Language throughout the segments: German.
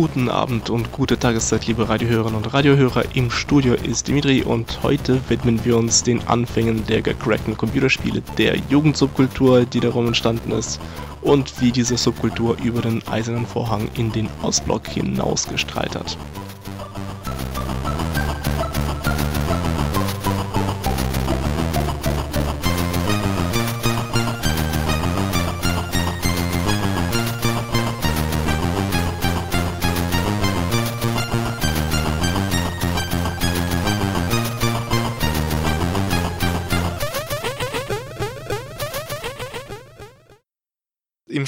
Guten Abend und gute Tageszeit, liebe Radiohörerinnen und Radiohörer. Im Studio ist Dimitri und heute widmen wir uns den Anfängen der gecrackten Computerspiele, der Jugendsubkultur, die darum entstanden ist und wie diese Subkultur über den eisernen Vorhang in den Ostblock hinausgestrahlt hat.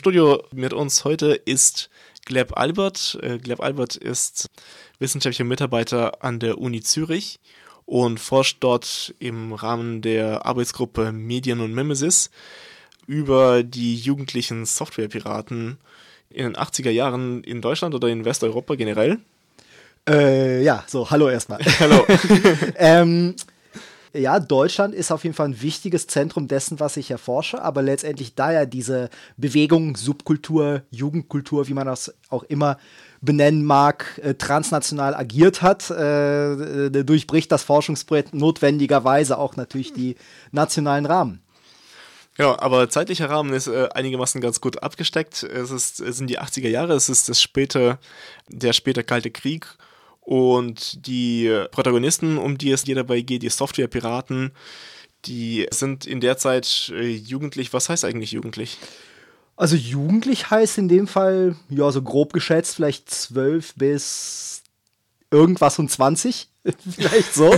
Studio mit uns heute ist Gleb Albert. Äh, Gleb Albert ist wissenschaftlicher Mitarbeiter an der Uni Zürich und forscht dort im Rahmen der Arbeitsgruppe Medien und Mimesis über die jugendlichen Softwarepiraten in den 80er Jahren in Deutschland oder in Westeuropa generell. Äh, ja, so, hallo erstmal. Hallo. ähm, ja, Deutschland ist auf jeden Fall ein wichtiges Zentrum dessen, was ich erforsche, aber letztendlich da ja diese Bewegung, Subkultur, Jugendkultur, wie man das auch immer benennen mag, äh, transnational agiert hat, äh, durchbricht das Forschungsprojekt notwendigerweise auch natürlich die nationalen Rahmen. Ja, aber zeitlicher Rahmen ist äh, einigermaßen ganz gut abgesteckt. Es, ist, es sind die 80er Jahre, es ist das späte, der späte Kalte Krieg und die Protagonisten, um die es hier dabei geht, die Softwarepiraten, die sind in der Zeit äh, jugendlich. Was heißt eigentlich jugendlich? Also jugendlich heißt in dem Fall, ja, so grob geschätzt, vielleicht 12 bis irgendwas und 20. vielleicht so.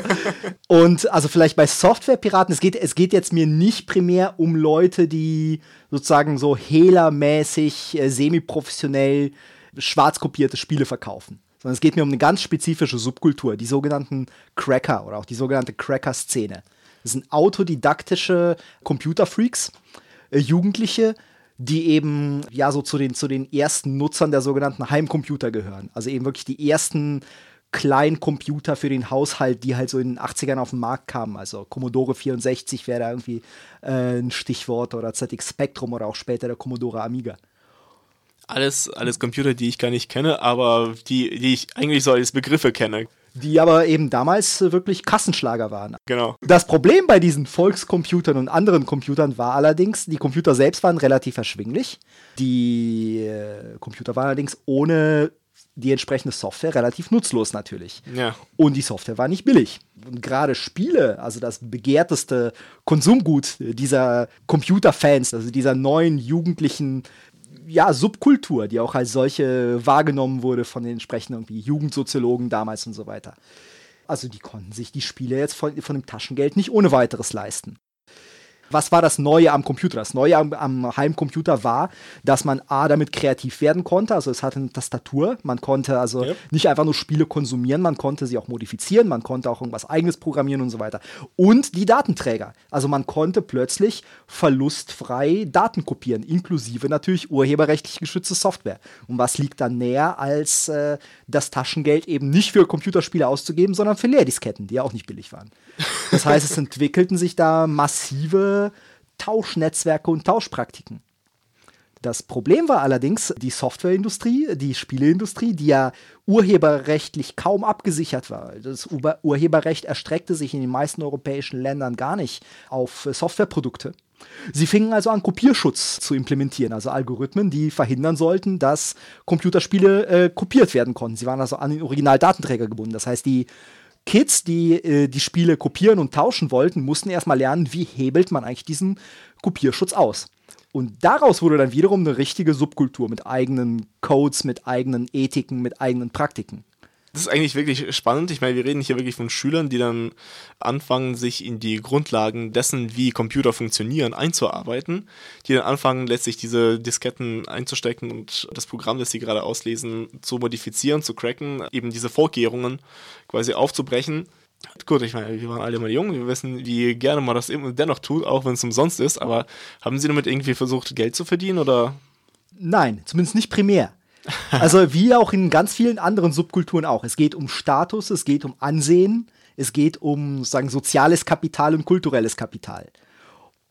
und also vielleicht bei Softwarepiraten, es geht, es geht jetzt mir nicht primär um Leute, die sozusagen so hehlermäßig, äh, semi-professionell schwarz kopierte Spiele verkaufen sondern es geht mir um eine ganz spezifische Subkultur, die sogenannten Cracker oder auch die sogenannte Cracker-Szene. Das sind autodidaktische Computerfreaks, äh, Jugendliche, die eben ja so zu den, zu den ersten Nutzern der sogenannten Heimcomputer gehören. Also eben wirklich die ersten kleinen Computer für den Haushalt, die halt so in den 80ern auf den Markt kamen. Also Commodore 64 wäre da irgendwie äh, ein Stichwort oder ZX Spectrum oder auch später der Commodore Amiga alles, alles Computer, die ich gar nicht kenne, aber die, die ich eigentlich so als Begriffe kenne. Die aber eben damals wirklich Kassenschlager waren. Genau. Das Problem bei diesen Volkscomputern und anderen Computern war allerdings, die Computer selbst waren relativ erschwinglich. Die äh, Computer waren allerdings ohne die entsprechende Software relativ nutzlos natürlich. Ja. Und die Software war nicht billig. Und gerade Spiele, also das begehrteste Konsumgut dieser Computerfans, also dieser neuen jugendlichen ja, Subkultur, die auch als solche wahrgenommen wurde von den entsprechenden irgendwie Jugendsoziologen damals und so weiter. Also die konnten sich die Spiele jetzt von, von dem Taschengeld nicht ohne weiteres leisten. Was war das Neue am Computer? Das Neue am, am, Heimcomputer war, dass man A, damit kreativ werden konnte. Also es hatte eine Tastatur. Man konnte also ja. nicht einfach nur Spiele konsumieren, man konnte sie auch modifizieren, man konnte auch irgendwas eigenes programmieren und so weiter. Und die Datenträger. Also man konnte plötzlich verlustfrei Daten kopieren, inklusive natürlich urheberrechtlich geschützte Software. Und was liegt dann näher, als äh, das Taschengeld eben nicht für Computerspiele auszugeben, sondern für Leerdisketten, die ja auch nicht billig waren. Das heißt, es entwickelten sich da massive Tauschnetzwerke und Tauschpraktiken. Das Problem war allerdings die Softwareindustrie, die Spieleindustrie, die ja urheberrechtlich kaum abgesichert war. Das Urheberrecht erstreckte sich in den meisten europäischen Ländern gar nicht auf Softwareprodukte. Sie fingen also an, Kopierschutz zu implementieren, also Algorithmen, die verhindern sollten, dass Computerspiele äh, kopiert werden konnten. Sie waren also an den Originaldatenträger gebunden. Das heißt, die Kids, die äh, die Spiele kopieren und tauschen wollten, mussten erstmal lernen, wie hebelt man eigentlich diesen Kopierschutz aus. Und daraus wurde dann wiederum eine richtige Subkultur mit eigenen Codes, mit eigenen Ethiken, mit eigenen Praktiken. Das ist eigentlich wirklich spannend. Ich meine, wir reden hier wirklich von Schülern, die dann anfangen, sich in die Grundlagen dessen, wie Computer funktionieren, einzuarbeiten. Die dann anfangen, letztlich diese Disketten einzustecken und das Programm, das sie gerade auslesen, zu modifizieren, zu cracken, eben diese Vorkehrungen quasi aufzubrechen. Gut, ich meine, wir waren alle mal jung, wir wissen, wie gerne man das eben dennoch tut, auch wenn es umsonst ist, aber haben Sie damit irgendwie versucht, Geld zu verdienen oder? Nein, zumindest nicht primär. Also wie auch in ganz vielen anderen Subkulturen auch. Es geht um Status, es geht um Ansehen, es geht um sagen soziales Kapital und kulturelles Kapital.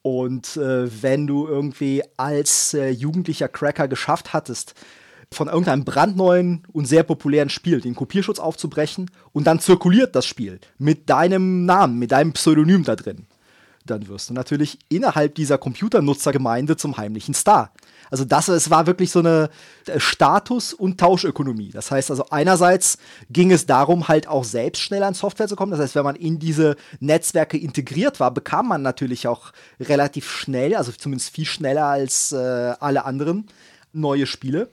Und äh, wenn du irgendwie als äh, jugendlicher Cracker geschafft hattest, von irgendeinem brandneuen und sehr populären Spiel den Kopierschutz aufzubrechen und dann zirkuliert das Spiel mit deinem Namen, mit deinem Pseudonym da drin, dann wirst du natürlich innerhalb dieser Computernutzergemeinde zum heimlichen Star. Also das, es war wirklich so eine äh, Status- und Tauschökonomie. Das heißt also einerseits ging es darum, halt auch selbst schnell an Software zu kommen. Das heißt, wenn man in diese Netzwerke integriert war, bekam man natürlich auch relativ schnell, also zumindest viel schneller als äh, alle anderen, neue Spiele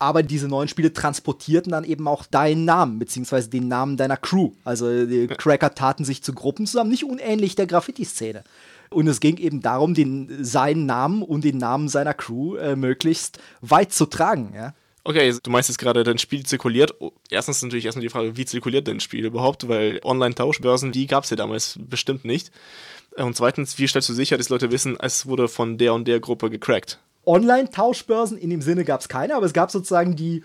aber diese neuen Spiele transportierten dann eben auch deinen Namen, beziehungsweise den Namen deiner Crew. Also die Cracker taten sich zu Gruppen zusammen, nicht unähnlich der Graffiti-Szene. Und es ging eben darum, den, seinen Namen und den Namen seiner Crew äh, möglichst weit zu tragen. Ja? Okay, du meinst jetzt gerade, dein Spiel zirkuliert. Oh, erstens natürlich erstmal die Frage, wie zirkuliert dein Spiel überhaupt? Weil Online-Tauschbörsen, die gab es ja damals bestimmt nicht. Und zweitens, wie stellst du sicher, dass Leute wissen, es wurde von der und der Gruppe gecrackt? Online-Tauschbörsen in dem Sinne gab es keine, aber es gab sozusagen die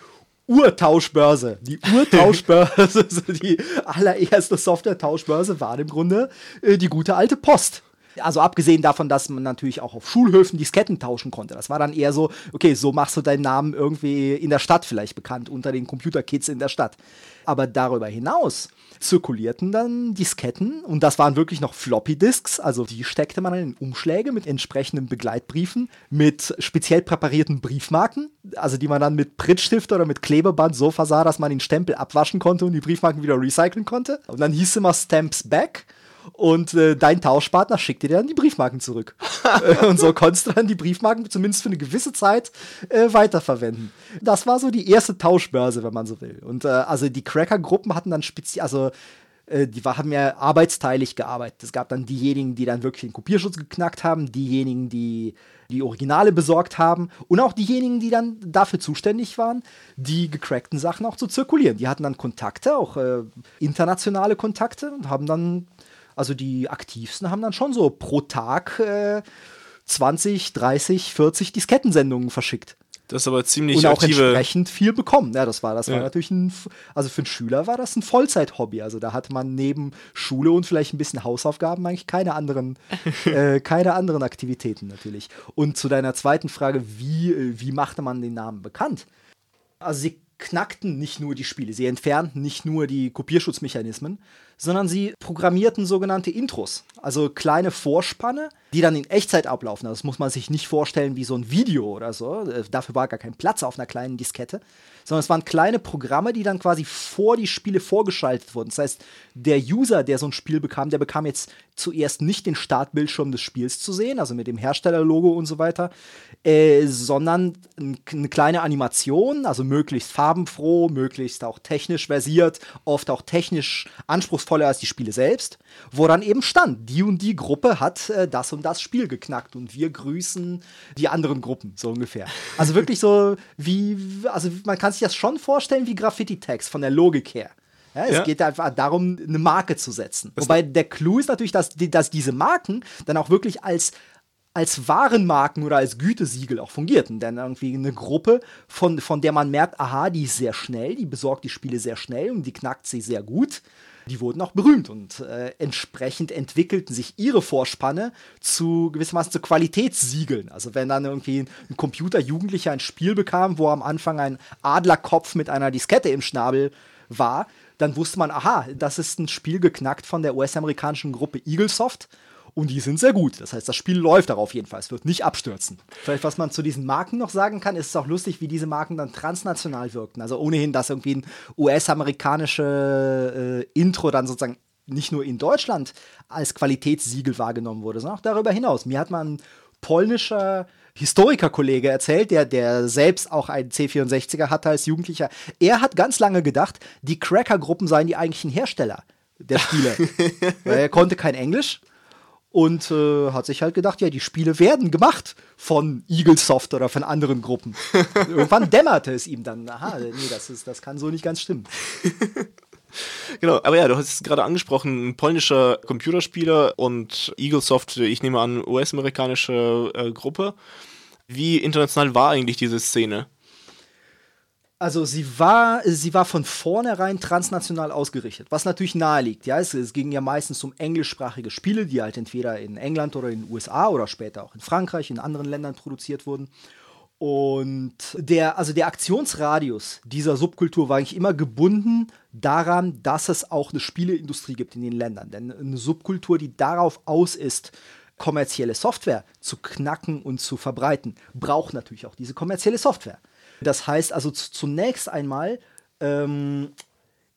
Urtauschbörse. Die Urtauschbörse, die allererste Software-Tauschbörse war im Grunde äh, die gute alte Post. Also abgesehen davon, dass man natürlich auch auf Schulhöfen Disketten tauschen konnte. Das war dann eher so, okay, so machst du deinen Namen irgendwie in der Stadt vielleicht bekannt, unter den Computerkids in der Stadt. Aber darüber hinaus zirkulierten dann Disketten und das waren wirklich noch Floppy-Disks, also die steckte man in Umschläge mit entsprechenden Begleitbriefen, mit speziell präparierten Briefmarken, also die man dann mit Prittstift oder mit Klebeband so versah, dass man den Stempel abwaschen konnte und die Briefmarken wieder recyceln konnte. Und dann hieß es immer Stamps Back und äh, dein Tauschpartner schickt dir dann die Briefmarken zurück. und so konntest du dann die Briefmarken zumindest für eine gewisse Zeit äh, weiterverwenden. Das war so die erste Tauschbörse, wenn man so will. Und äh, also die Cracker-Gruppen hatten dann speziell, also äh, die haben ja arbeitsteilig gearbeitet. Es gab dann diejenigen, die dann wirklich den Kopierschutz geknackt haben, diejenigen, die die Originale besorgt haben und auch diejenigen, die dann dafür zuständig waren, die gecrackten Sachen auch zu zirkulieren. Die hatten dann Kontakte, auch äh, internationale Kontakte und haben dann also die aktivsten haben dann schon so pro Tag äh, 20, 30, 40 Diskettensendungen verschickt. Das ist aber ziemlich und auch aktive entsprechend viel bekommen. Ja, das war, das Ja. war natürlich ein, also für einen Schüler war das ein Vollzeit-Hobby. Also da hatte man neben Schule und vielleicht ein bisschen Hausaufgaben eigentlich keine anderen, äh, keine anderen Aktivitäten natürlich. Und zu deiner zweiten Frage, wie, äh, wie machte man den Namen bekannt? Also sie knackten nicht nur die Spiele, sie entfernten nicht nur die Kopierschutzmechanismen, sondern sie programmierten sogenannte Intros, also kleine Vorspanne, die dann in Echtzeit ablaufen. Also Das muss man sich nicht vorstellen wie so ein Video oder so. Äh, Dafür war gar kein Platz auf einer kleinen Diskette, sondern es waren kleine Programme, die dann quasi vor die Spiele vorgeschaltet wurden. Das heißt, der User, der so ein Spiel bekam, der bekam jetzt zuerst nicht den Startbildschirm des Spiels zu sehen, also mit dem Herstellerlogo und so weiter, äh, sondern eine kleine Animation, also möglichst farbenfroh, möglichst auch technisch versiert, oft auch technisch anspruchsvoller als die Spiele selbst, wo dann eben stand, die und die Gruppe hat äh, das und das Spiel geknackt und wir grüßen die anderen Gruppen, so ungefähr. Also wirklich so wie, also man kann sich das schon vorstellen wie Graffiti-Tags von der Logik her. Ja, es Ja. geht einfach darum, eine Marke zu setzen. Wobei der Clou ist natürlich, dass, dass diese Marken dann auch wirklich als, als Warenmarken oder als Gütesiegel auch fungierten. Denn irgendwie eine Gruppe, von, von der man merkt, aha, die ist sehr schnell, die besorgt die Spiele sehr schnell und die knackt sie sehr gut. Die wurden auch berühmt und äh, entsprechend entwickelten sich ihre Vorspanne zu gewissermaßen zu Qualitätssiegeln. Also wenn dann irgendwie ein Computer-Jugendlicher ein Spiel bekam, wo am Anfang ein Adlerkopf mit einer Diskette im Schnabel war, dann wusste man, aha, das ist ein Spiel geknackt von der US-amerikanischen Gruppe Eaglesoft und die sind sehr gut. Das heißt, das Spiel läuft darauf jeden Fall. Es wird nicht abstürzen. Vielleicht, was man zu diesen Marken noch sagen kann, ist es auch lustig, wie diese Marken dann transnational wirkten. Also ohnehin, dass irgendwie ein US-amerikanische äh, Intro dann sozusagen nicht nur in Deutschland als Qualitätssiegel wahrgenommen wurde, sondern auch darüber hinaus. Mir hat mal ein polnischer Historikerkollege erzählt, der, der selbst auch einen C64er hatte als Jugendlicher. Er hat ganz lange gedacht, die Cracker-Gruppen seien die eigentlichen Hersteller der Spiele. Weil er konnte kein Englisch und äh, hat sich halt gedacht, ja, die Spiele werden gemacht von Eaglesoft oder von anderen Gruppen. Irgendwann dämmerte es ihm dann, aha, nee, das, ist, das kann so nicht ganz stimmen. Genau, aber ja, du hast es gerade angesprochen, ein polnischer Computerspieler und Eaglesoft, ich nehme an, US-amerikanische äh, Gruppe. Wie international war eigentlich diese Szene? Also sie war, sie war von vornherein transnational ausgerichtet, was natürlich nahe liegt. Ja, es, es, ging ja meistens um englischsprachige Spiele, die halt entweder in England oder in den USA oder später auch in Frankreich, in anderen Ländern produziert wurden. Und der, also der Aktionsradius dieser Subkultur war eigentlich immer gebunden daran, dass es auch eine Spieleindustrie gibt in den Ländern. Denn eine Subkultur, die darauf aus ist, kommerzielle Software zu knacken und zu verbreiten, braucht natürlich auch diese kommerzielle Software. Das heißt also zunächst einmal ähm,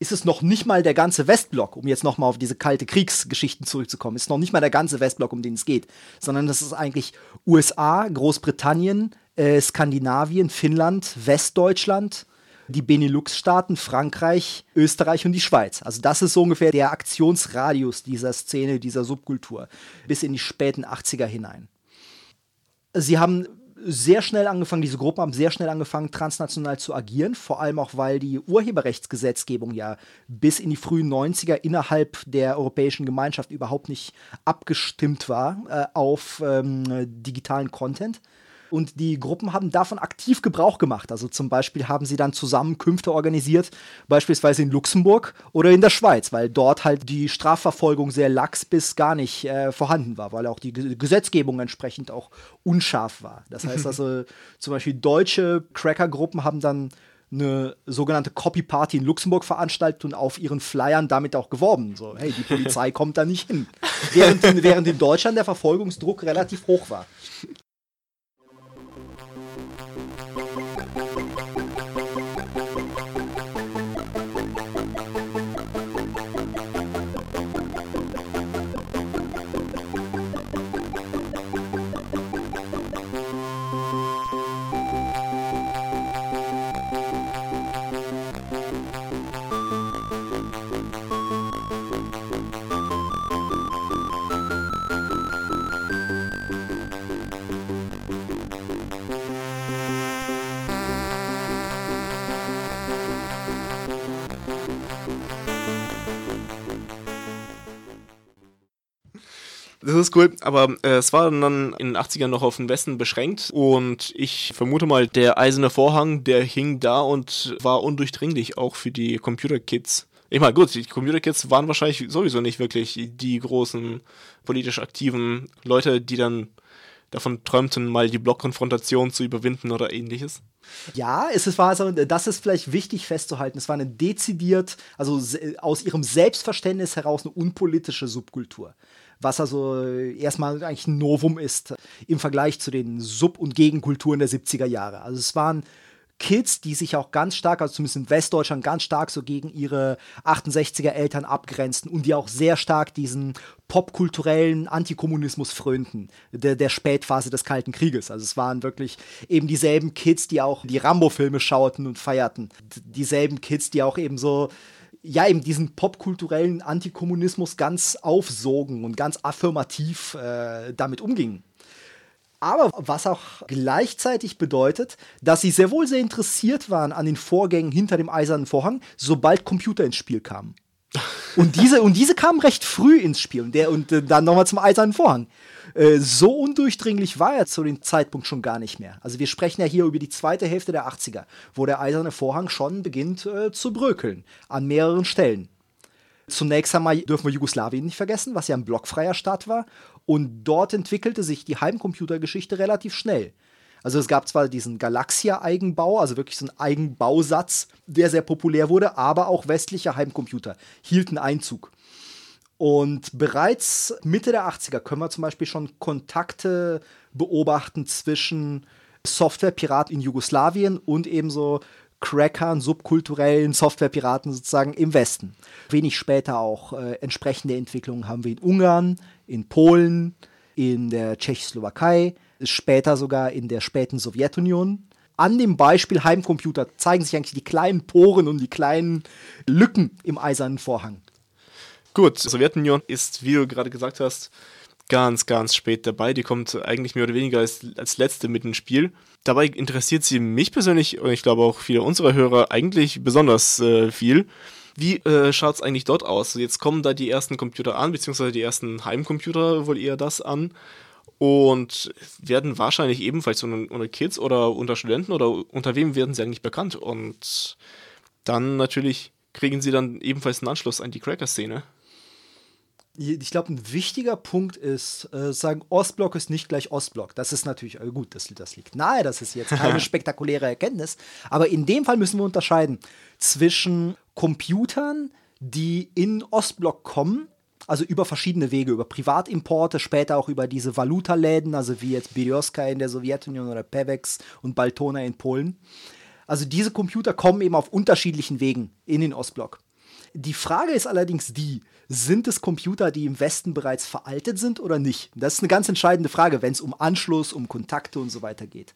ist es noch nicht mal der ganze Westblock, um jetzt noch mal auf diese kalte Kriegsgeschichten zurückzukommen, ist noch nicht mal der ganze Westblock, um den es geht, sondern das ist eigentlich USA, Großbritannien, äh, Skandinavien, Finnland, Westdeutschland, die Benelux-Staaten, Frankreich, Österreich und die Schweiz. Also das ist so ungefähr der Aktionsradius dieser Szene, dieser Subkultur, bis in die späten 80er hinein. Sie haben sehr schnell angefangen, diese Gruppen haben sehr schnell angefangen, transnational zu agieren, vor allem auch, weil die Urheberrechtsgesetzgebung ja bis in die frühen 90er innerhalb der Europäischen Gemeinschaft überhaupt nicht abgestimmt war äh, auf ähm, digitalen Content. Und die Gruppen haben davon aktiv Gebrauch gemacht. Also zum Beispiel haben sie dann Zusammenkünfte organisiert, beispielsweise in Luxemburg oder in der Schweiz, weil dort halt die Strafverfolgung sehr lax bis gar nicht äh, vorhanden war, weil auch die Gesetzgebung entsprechend auch unscharf war. Das heißt also, zum Beispiel deutsche Cracker-Gruppen haben dann eine sogenannte Copy Party in Luxemburg veranstaltet und auf ihren Flyern damit auch geworben. So, hey, die Polizei kommt da nicht hin. Während in, während in Deutschland der Verfolgungsdruck relativ hoch war. Ist cool, aber äh, es war dann in den 80ern noch auf den Westen beschränkt und ich vermute mal, der eiserne Vorhang, der hing da und war undurchdringlich, auch für die Computerkids. Ich meine, gut, die Computerkids waren wahrscheinlich sowieso nicht wirklich die großen politisch aktiven Leute, die dann davon träumten, mal die Blockkonfrontation zu überwinden oder ähnliches. Ja, es war also, das ist vielleicht wichtig festzuhalten. Es war eine dezidiert, also aus ihrem Selbstverständnis heraus eine unpolitische Subkultur was also erstmal eigentlich ein Novum ist im Vergleich zu den Sub- und Gegenkulturen der 70er Jahre. Also es waren Kids, die sich auch ganz stark, also zumindest in Westdeutschland, ganz stark so gegen ihre 68er Eltern abgrenzten und die auch sehr stark diesen popkulturellen Antikommunismus frönten, der, der Spätphase des Kalten Krieges. Also es waren wirklich eben dieselben Kids, die auch die Rambo-Filme schauten und feierten. Dieselben Kids, die auch eben so ja, eben diesen popkulturellen Antikommunismus ganz aufsogen und ganz affirmativ äh, damit umgingen. Aber was auch gleichzeitig bedeutet, dass sie sehr wohl sehr interessiert waren an den Vorgängen hinter dem eisernen Vorhang, sobald Computer ins Spiel kamen. Und diese, und diese kamen recht früh ins Spiel und, der, und äh, dann nochmal zum eisernen Vorhang. Äh, so undurchdringlich war er zu dem Zeitpunkt schon gar nicht mehr. Also wir sprechen ja hier über die zweite Hälfte der 80er, wo der eiserne Vorhang schon beginnt äh, zu brökeln, an mehreren Stellen. Zunächst einmal dürfen wir Jugoslawien nicht vergessen, was ja ein blockfreier Staat war. Und dort entwickelte sich die Heimcomputergeschichte relativ schnell. Also es gab zwar diesen Galaxia-Eigenbau, also wirklich so ein Eigenbausatz, der sehr populär wurde, aber auch westliche Heimcomputer hielten Einzug. Und bereits Mitte der 80er können wir zum Beispiel schon Kontakte beobachten zwischen Softwarepiraten in Jugoslawien und ebenso Crackern, subkulturellen Softwarepiraten sozusagen im Westen. Wenig später auch äh, entsprechende Entwicklungen haben wir in Ungarn, in Polen, in der Tschechoslowakei, später sogar in der späten Sowjetunion. An dem Beispiel Heimcomputer zeigen sich eigentlich die kleinen Poren und die kleinen Lücken im eisernen Vorhang. Gut, Sowjetunion ist, wie du gerade gesagt hast, ganz, ganz spät dabei. Die kommt eigentlich mehr oder weniger als, als letzte mit ins Spiel. Dabei interessiert sie mich persönlich und ich glaube auch viele unserer Hörer eigentlich besonders äh, viel. Wie äh, schaut es eigentlich dort aus? Jetzt kommen da die ersten Computer an, beziehungsweise die ersten Heimcomputer wohl eher das an und werden wahrscheinlich ebenfalls unter, Kids oder unter Studenten oder unter wem werden sie eigentlich bekannt? Und dann natürlich kriegen sie dann ebenfalls einen Anschluss an die Cracker-Szene ich glaube, ein wichtiger Punkt ist, äh, sagen, Ostblock ist nicht gleich Ostblock. Das ist natürlich, äh, gut, das, das liegt nahe, das ist jetzt keine spektakuläre Erkenntnis. Aber in dem Fall müssen wir unterscheiden zwischen Computern, die in Ostblock kommen, also über verschiedene Wege, über Privatimporte, später auch über diese Valutaläden, also wie jetzt Berioska in der Sowjetunion oder Pevex und Baltona in Polen. Also diese Computer kommen eben auf unterschiedlichen Wegen in den Ostblock. Die Frage ist allerdings die, sind es Computer, die im Westen bereits veraltet sind oder nicht? Das ist eine ganz entscheidende Frage, wenn es um Anschluss, um Kontakte und so weiter geht.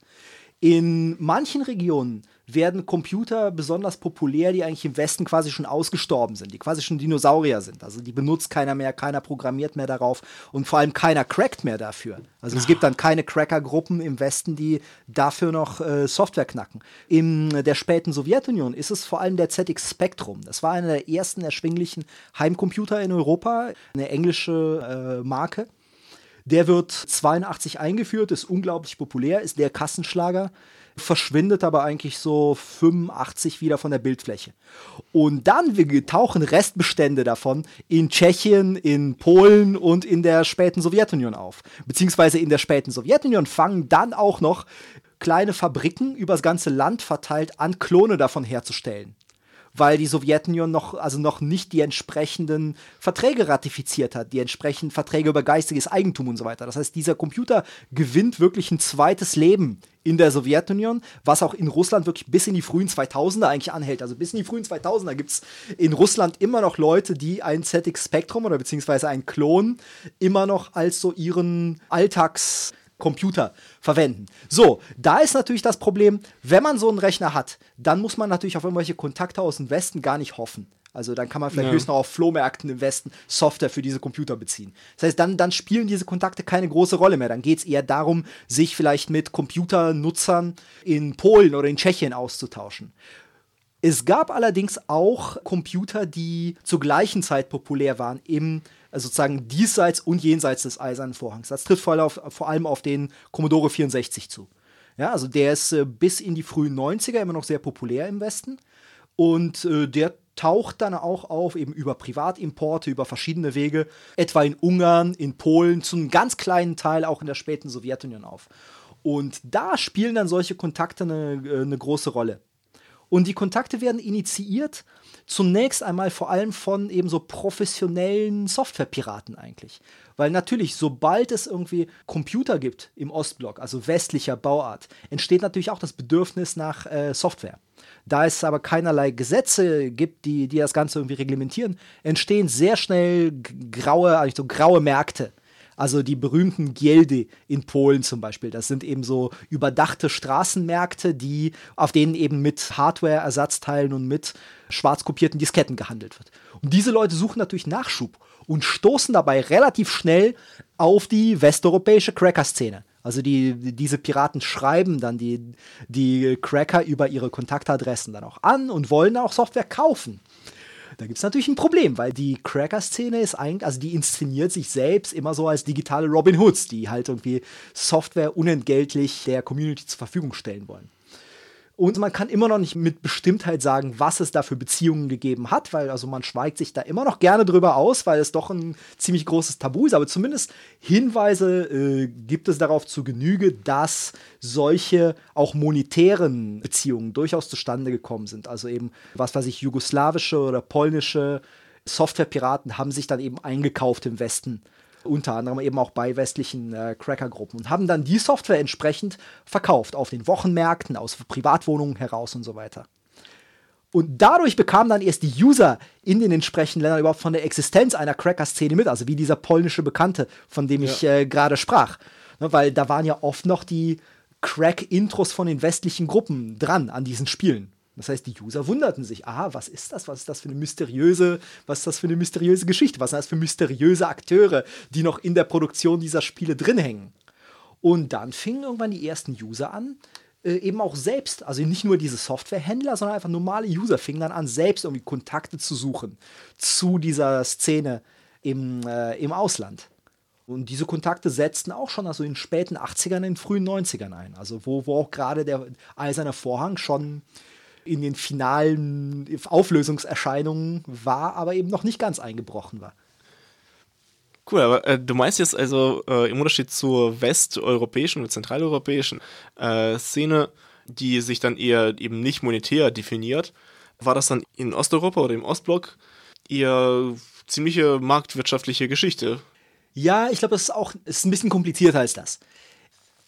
In manchen Regionen werden Computer besonders populär, die eigentlich im Westen quasi schon ausgestorben sind, die quasi schon Dinosaurier sind. Also die benutzt keiner mehr, keiner programmiert mehr darauf und vor allem keiner crackt mehr dafür. Also es gibt dann keine Cracker-Gruppen im Westen, die dafür noch äh, Software knacken. In der späten Sowjetunion ist es vor allem der ZX Spectrum. Das war einer der ersten erschwinglichen Heimcomputer in Europa, eine englische äh, Marke. Der wird 82 eingeführt, ist unglaublich populär, ist der Kassenschlager verschwindet aber eigentlich so 85 wieder von der Bildfläche. Und dann tauchen Restbestände davon in Tschechien, in Polen und in der späten Sowjetunion auf. Beziehungsweise in der späten Sowjetunion fangen dann auch noch kleine Fabriken übers ganze Land verteilt an, Klone davon herzustellen weil die Sowjetunion noch, also noch nicht die entsprechenden Verträge ratifiziert hat, die entsprechenden Verträge über geistiges Eigentum und so weiter. Das heißt, dieser Computer gewinnt wirklich ein zweites Leben in der Sowjetunion, was auch in Russland wirklich bis in die frühen 2000er eigentlich anhält. Also bis in die frühen 2000er gibt es in Russland immer noch Leute, die ein ZX Spectrum oder beziehungsweise ein Klon immer noch als so ihren Alltags Computer verwenden. So, da ist natürlich das Problem, wenn man so einen Rechner hat, dann muss man natürlich auf irgendwelche Kontakte aus dem Westen gar nicht hoffen. Also dann kann man vielleicht ja. höchstens noch auf Flohmärkten im Westen Software für diese Computer beziehen. Das heißt, dann, dann spielen diese Kontakte keine große Rolle mehr. Dann geht es eher darum, sich vielleicht mit Computernutzern in Polen oder in Tschechien auszutauschen. Es gab allerdings auch Computer, die zur gleichen Zeit populär waren im also sozusagen diesseits und jenseits des Eisernen Vorhangs. Das trifft vor allem auf, vor allem auf den Commodore 64 zu. Ja, also der ist äh, bis in die frühen 90er immer noch sehr populär im Westen und äh, der taucht dann auch auf, eben über Privatimporte, über verschiedene Wege, etwa in Ungarn, in Polen, zu einem ganz kleinen Teil auch in der späten Sowjetunion auf. Und da spielen dann solche Kontakte eine, äh, eine große Rolle. Und die Kontakte werden initiiert zunächst einmal vor allem von eben so professionellen Softwarepiraten eigentlich. Weil natürlich, sobald es irgendwie Computer gibt im Ostblock, also westlicher Bauart, entsteht natürlich auch das Bedürfnis nach äh, Software. Da es aber keinerlei Gesetze gibt, die, die das Ganze irgendwie reglementieren, entstehen sehr schnell graue, also graue Märkte also die berühmten Gieldy in Polen zum Beispiel. Das sind eben so überdachte Straßenmärkte, die, auf denen eben mit Hardware-Ersatzteilen und mit schwarz kopierten Disketten gehandelt wird. Und diese Leute suchen natürlich Nachschub und stoßen dabei relativ schnell auf die westeuropäische Cracker-Szene. Also die, diese Piraten schreiben dann die, die Cracker über ihre Kontaktadressen dann auch an und wollen auch Software kaufen. Da gibt es natürlich ein Problem, weil die Cracker-Szene ist eigentlich, also die inszeniert sich selbst immer so als digitale Robin Hoods, die halt irgendwie Software unentgeltlich der Community zur Verfügung stellen wollen. Und man kann immer noch nicht mit Bestimmtheit sagen, was es da für Beziehungen gegeben hat, weil also man schweigt sich da immer noch gerne drüber aus, weil es doch ein ziemlich großes Tabu ist. Aber zumindest Hinweise äh, gibt es darauf zu Genüge, dass solche auch monetären Beziehungen durchaus zustande gekommen sind. Also eben, was weiß ich, jugoslawische oder polnische Softwarepiraten haben sich dann eben eingekauft im Westen unter anderem eben auch bei westlichen äh, Cracker-Gruppen und haben dann die Software entsprechend verkauft auf den Wochenmärkten, aus Privatwohnungen heraus und so weiter. Und dadurch bekamen dann erst die User in den entsprechenden Ländern überhaupt von der Existenz einer Cracker-Szene mit, also wie dieser polnische Bekannte, von dem ja. ich äh, gerade sprach. Ne, weil da waren ja oft noch die Crack-Intros von den westlichen Gruppen dran an diesen Spielen. Das heißt, die User wunderten sich, aha, was ist das? Was ist das für eine mysteriöse, was ist das für eine mysteriöse Geschichte? Was sind das für mysteriöse Akteure, die noch in der Produktion dieser Spiele drin hängen? Und dann fingen irgendwann die ersten User an, äh, eben auch selbst, also nicht nur diese Softwarehändler, sondern einfach normale User fingen dann an, selbst irgendwie Kontakte zu suchen zu dieser Szene im, äh, im Ausland. Und diese Kontakte setzten auch schon also in den späten 80ern, in den frühen 90ern ein. Also wo, wo auch gerade der eiserne Vorhang schon in den finalen Auflösungserscheinungen war, aber eben noch nicht ganz eingebrochen war. Cool, aber äh, du meinst jetzt also äh, im Unterschied zur westeuropäischen oder zentraleuropäischen äh, Szene, die sich dann eher eben nicht monetär definiert, war das dann in Osteuropa oder im Ostblock eher ziemliche marktwirtschaftliche Geschichte? Ja, ich glaube, es ist auch ist ein bisschen komplizierter als das.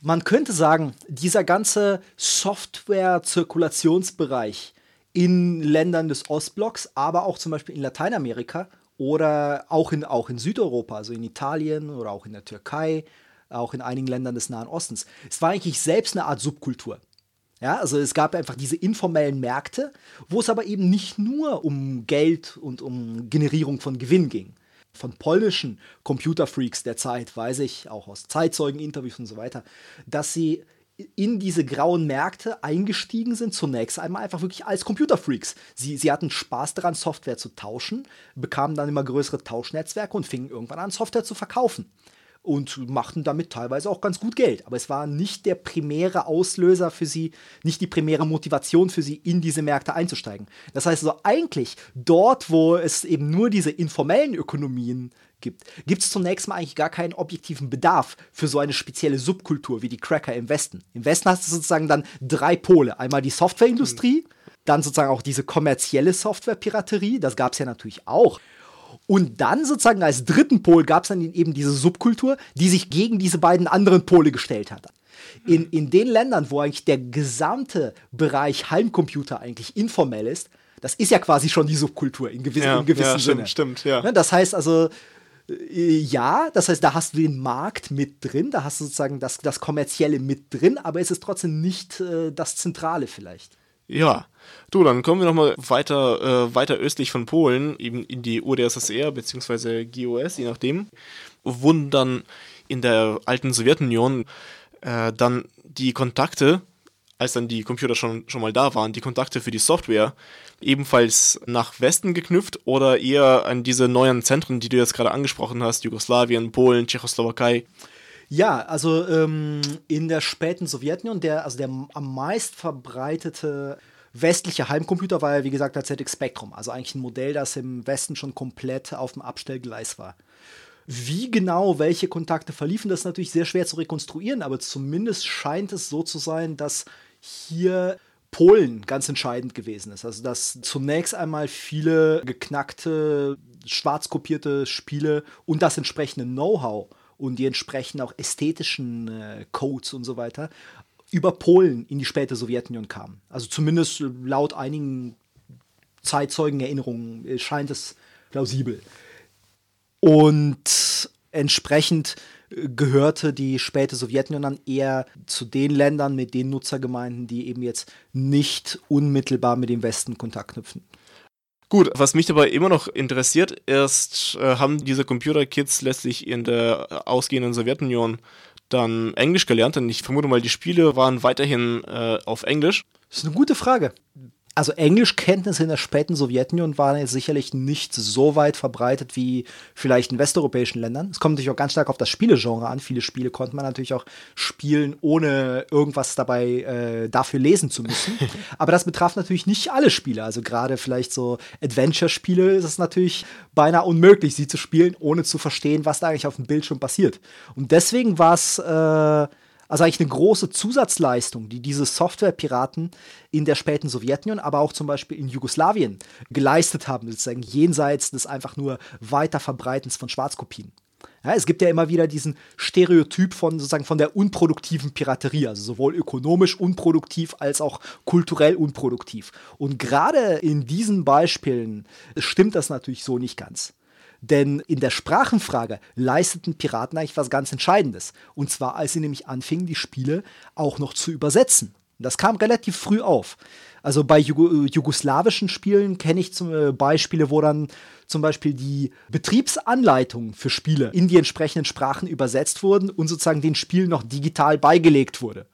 Man könnte sagen, dieser ganze Software-Zirkulationsbereich in Ländern des Ostblocks, aber auch zum Beispiel in Lateinamerika oder auch in, auch in Südeuropa, also in Italien oder auch in der Türkei, auch in einigen Ländern des Nahen Ostens. Es war eigentlich selbst eine Art Subkultur. Ja, also es gab einfach diese informellen Märkte, wo es aber eben nicht nur um Geld und um Generierung von Gewinn ging. Von polnischen Computerfreaks der Zeit weiß ich, auch aus Zeitzeugeninterviews und so weiter, dass sie in diese grauen Märkte eingestiegen sind, zunächst einmal einfach wirklich als Computerfreaks. Sie, sie hatten Spaß daran, Software zu tauschen, bekamen dann immer größere Tauschnetzwerke und fingen irgendwann an, Software zu verkaufen. Und machten damit teilweise auch ganz gut Geld. Aber es war nicht der primäre Auslöser für sie, nicht die primäre Motivation für sie, in diese Märkte einzusteigen. Das heißt also eigentlich dort, wo es eben nur diese informellen Ökonomien gibt, gibt es zunächst mal eigentlich gar keinen objektiven Bedarf für so eine spezielle Subkultur wie die Cracker im Westen. Im Westen hast du sozusagen dann drei Pole. Einmal die Softwareindustrie, mhm. dann sozusagen auch diese kommerzielle Softwarepiraterie, das gab es ja natürlich auch. Und dann sozusagen als dritten Pol gab es dann eben diese Subkultur, die sich gegen diese beiden anderen Pole gestellt hat. In, in den Ländern, wo eigentlich der gesamte Bereich Heimcomputer eigentlich informell ist, das ist ja quasi schon die Subkultur in, gewissen, ja, in gewissem ja, stimmt, Sinne. Stimmt, ja. Ne, das heißt also, äh, ja, das heißt, da hast du den Markt mit drin, da hast du sozusagen das, das Kommerzielle mit drin, aber es ist trotzdem nicht äh, das Zentrale vielleicht. Ja, du, dann kommen wir nochmal weiter, äh, weiter östlich von Polen, eben in die UdSSR bzw. GOS, je nachdem, wurden dann in der alten Sowjetunion äh, dann die Kontakte als dann die Computer schon, schon mal da waren, die Kontakte für die Software ebenfalls nach Westen geknüpft oder eher an diese neuen Zentren, die du jetzt gerade angesprochen hast, Jugoslawien, Polen, Tschechoslowakei? Ja, also ähm, in der späten Sowjetunion, der, also der am meist verbreitete westliche Heimcomputer war ja, wie gesagt, der ZX Spectrum. Also eigentlich ein Modell, das im Westen schon komplett auf dem Abstellgleis war. Wie genau welche Kontakte verliefen, das ist natürlich sehr schwer zu rekonstruieren, aber zumindest scheint es so zu sein, dass hier Polen ganz entscheidend gewesen ist. Also dass zunächst einmal viele geknackte, schwarz kopierte Spiele und das entsprechende Know-how und die entsprechenden auch ästhetischen äh, Codes und so weiter über Polen in die späte Sowjetunion kamen. Also zumindest laut einigen Zeitzeugenerinnerungen äh, scheint es plausibel. Und entsprechend äh, gehörte die späte Sowjetunion dann eher zu den Ländern mit den Nutzergemeinden, die eben jetzt nicht unmittelbar mit dem Westen Kontakt knüpfen. Gut, was mich dabei immer noch interessiert, ist, äh, haben diese Computerkids letztlich in der ausgehenden Sowjetunion dann Englisch gelernt? Denn ich vermute mal, die Spiele waren weiterhin äh, auf Englisch. Das ist eine gute Frage also Englischkenntnisse in der späten Sowjetunion waren jetzt sicherlich nicht so weit verbreitet wie vielleicht in westeuropäischen Ländern. Es kommt natürlich auch ganz stark auf das Spielegenre an. Viele Spiele konnte man natürlich auch spielen, ohne irgendwas dabei äh, dafür lesen zu müssen. Aber das betraf natürlich nicht alle Spiele. Also gerade vielleicht so Adventure-Spiele ist es natürlich beinahe unmöglich, sie zu spielen, ohne zu verstehen, was da eigentlich auf dem Bildschirm passiert. Und deswegen war es äh, also eigentlich eine große Zusatzleistung, die diese Softwarepiraten in der späten Sowjetunion, aber auch zum Beispiel in Jugoslawien geleistet haben, sozusagen jenseits des einfach nur Weiterverbreitens von Schwarzkopien. Ja, es gibt ja immer wieder diesen Stereotyp von sozusagen von der unproduktiven Piraterie, also sowohl ökonomisch unproduktiv als auch kulturell unproduktiv. Und gerade in diesen Beispielen stimmt das natürlich so nicht ganz. Denn in der Sprachenfrage leisteten Piraten eigentlich was ganz Entscheidendes. Und zwar, als sie nämlich anfingen, die Spiele auch noch zu übersetzen. Das kam relativ früh auf. Also bei Jugo jugoslawischen Spielen kenne ich zum äh, Beispiele, wo dann zum Beispiel die Betriebsanleitungen für Spiele in die entsprechenden Sprachen übersetzt wurden und sozusagen den Spielen noch digital beigelegt wurde.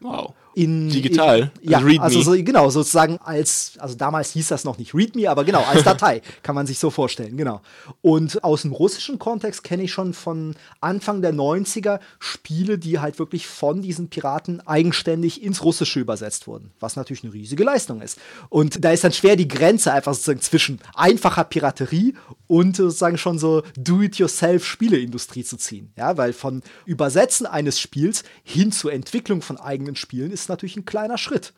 Wow. In, Digital. In, ja, Readme. also so, genau, sozusagen als, also damals hieß das noch nicht README, aber genau, als Datei kann man sich so vorstellen, genau. Und aus dem russischen Kontext kenne ich schon von Anfang der 90er Spiele, die halt wirklich von diesen Piraten eigenständig ins Russische übersetzt wurden, was natürlich eine riesige Leistung ist. Und da ist dann schwer die Grenze einfach sozusagen zwischen einfacher Piraterie und sozusagen schon so Do-it-yourself-Spieleindustrie zu ziehen. Ja, weil von Übersetzen eines Spiels hin zur Entwicklung von eigenen Spielen ist natürlich ein kleiner Schritt.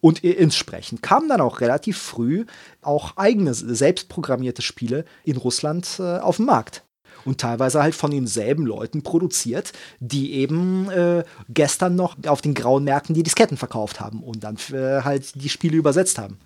Und entsprechend kamen dann auch relativ früh auch eigene, selbstprogrammierte Spiele in Russland äh, auf den Markt. Und teilweise halt von denselben Leuten produziert, die eben äh, gestern noch auf den grauen Märkten die Disketten verkauft haben und dann äh, halt die Spiele übersetzt haben.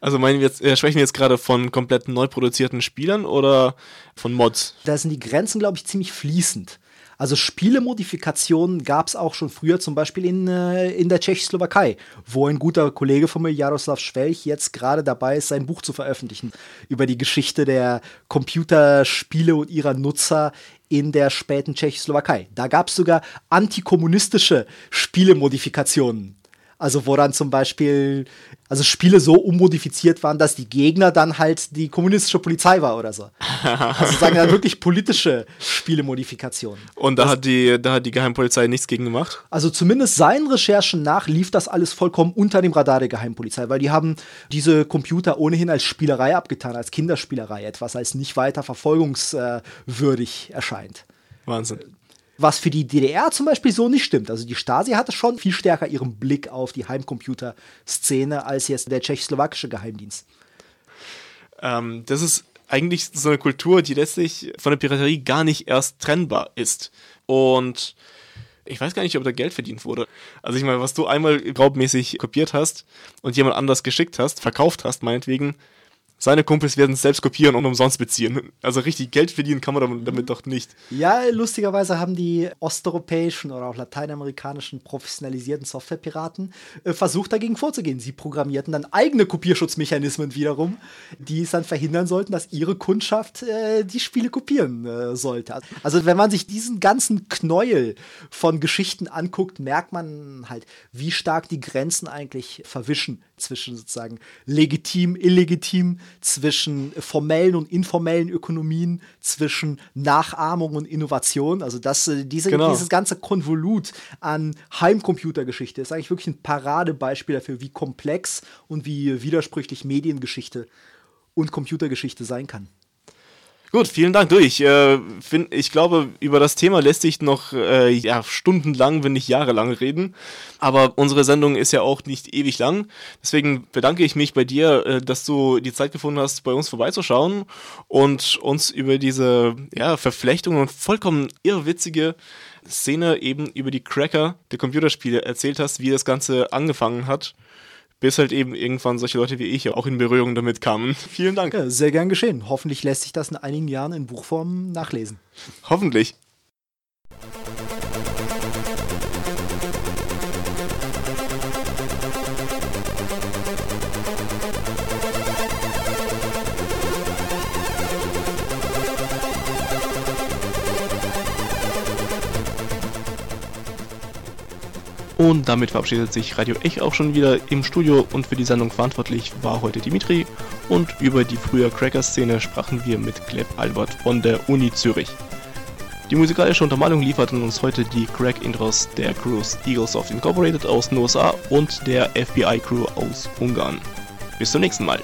Also meinen wir jetzt, äh, sprechen wir jetzt gerade von komplett neu produzierten Spielern oder von Mods? Da sind die Grenzen, glaube ich, ziemlich fließend. Also Spielemodifikationen gab es auch schon früher, zum Beispiel in, äh, in der Tschechoslowakei, wo ein guter Kollege von mir, Jaroslav Schwelch, jetzt gerade dabei ist, sein Buch zu veröffentlichen über die Geschichte der Computerspiele und ihrer Nutzer in der späten Tschechoslowakei. Da gab es sogar antikommunistische Spielemodifikationen. Also wo dann zum Beispiel, also Spiele so ummodifiziert waren, dass die Gegner dann halt die kommunistische Polizei war oder so. Also sagen dann wirklich politische Spielemodifikationen. Und da hat die, da hat die Geheimpolizei nichts gegen gemacht? Also zumindest seinen Recherchen nach lief das alles vollkommen unter dem Radar der Geheimpolizei, weil die haben diese Computer ohnehin als Spielerei abgetan, als Kinderspielerei, etwas als nicht weiter verfolgungswürdig erscheint. Wahnsinn. Was für die DDR zum Beispiel so nicht stimmt. Also die Stasi hatte schon viel stärker ihren Blick auf die Heimcomputer-Szene als jetzt der tschechoslowakische Geheimdienst. Ähm, das ist eigentlich so eine Kultur, die letztlich von der Piraterie gar nicht erst trennbar ist. Und ich weiß gar nicht, ob da Geld verdient wurde. Also ich meine, was du einmal raubmäßig kopiert hast und jemand anders geschickt hast, verkauft hast, meinetwegen, seine Kumpels werden es selbst kopieren und umsonst beziehen. Also richtig Geld verdienen kann man damit doch nicht. Ja, lustigerweise haben die osteuropäischen oder auch lateinamerikanischen professionalisierten Softwarepiraten äh, versucht, dagegen vorzugehen. Sie programmierten dann eigene Kopierschutzmechanismen wiederum, die es dann verhindern sollten, dass ihre Kundschaft äh, die Spiele kopieren äh, sollte. Also wenn man sich diesen ganzen Knäuel von Geschichten anguckt, merkt man halt, wie stark die Grenzen eigentlich verwischen zwischen sozusagen legitim, illegitim, zwischen formellen und informellen Ökonomien, zwischen Nachahmung und Innovation. Also das, äh, diese, Genau. dieses ganze Konvolut an Heimcomputergeschichte ist eigentlich wirklich ein Paradebeispiel dafür, wie komplex und wie widersprüchlich Mediengeschichte und Computergeschichte sein kann. Gut, vielen Dank. Du, ich, äh, find, ich glaube, über das Thema lässt sich noch äh, ja, stundenlang, wenn nicht jahrelang reden. Aber unsere Sendung ist ja auch nicht ewig lang. Deswegen bedanke ich mich bei dir, äh, dass du die Zeit gefunden hast, bei uns vorbeizuschauen und uns über diese ja, Verflechtung und vollkommen irrwitzige Szene eben über die Cracker der Computerspiele erzählt hast, wie das Ganze angefangen hat. Bis halt eben irgendwann solche Leute wie ich auch in Berührung damit kamen. Vielen Dank. Ja, sehr gern geschehen. Hoffentlich lässt sich das in einigen Jahren in Buchform nachlesen. Hoffentlich. Und damit verabschiedet sich Radio Ech auch schon wieder im Studio und für die Sendung verantwortlich war heute Dimitri und über die frühe Cracker-Szene sprachen wir mit Gleb Albert von der Uni Zürich. Die musikalische Untermalung lieferten uns heute die Crack-Intros der Crews Eaglesoft Incorporated aus den USA und der FBI-Crew aus Ungarn. Bis zum nächsten Mal.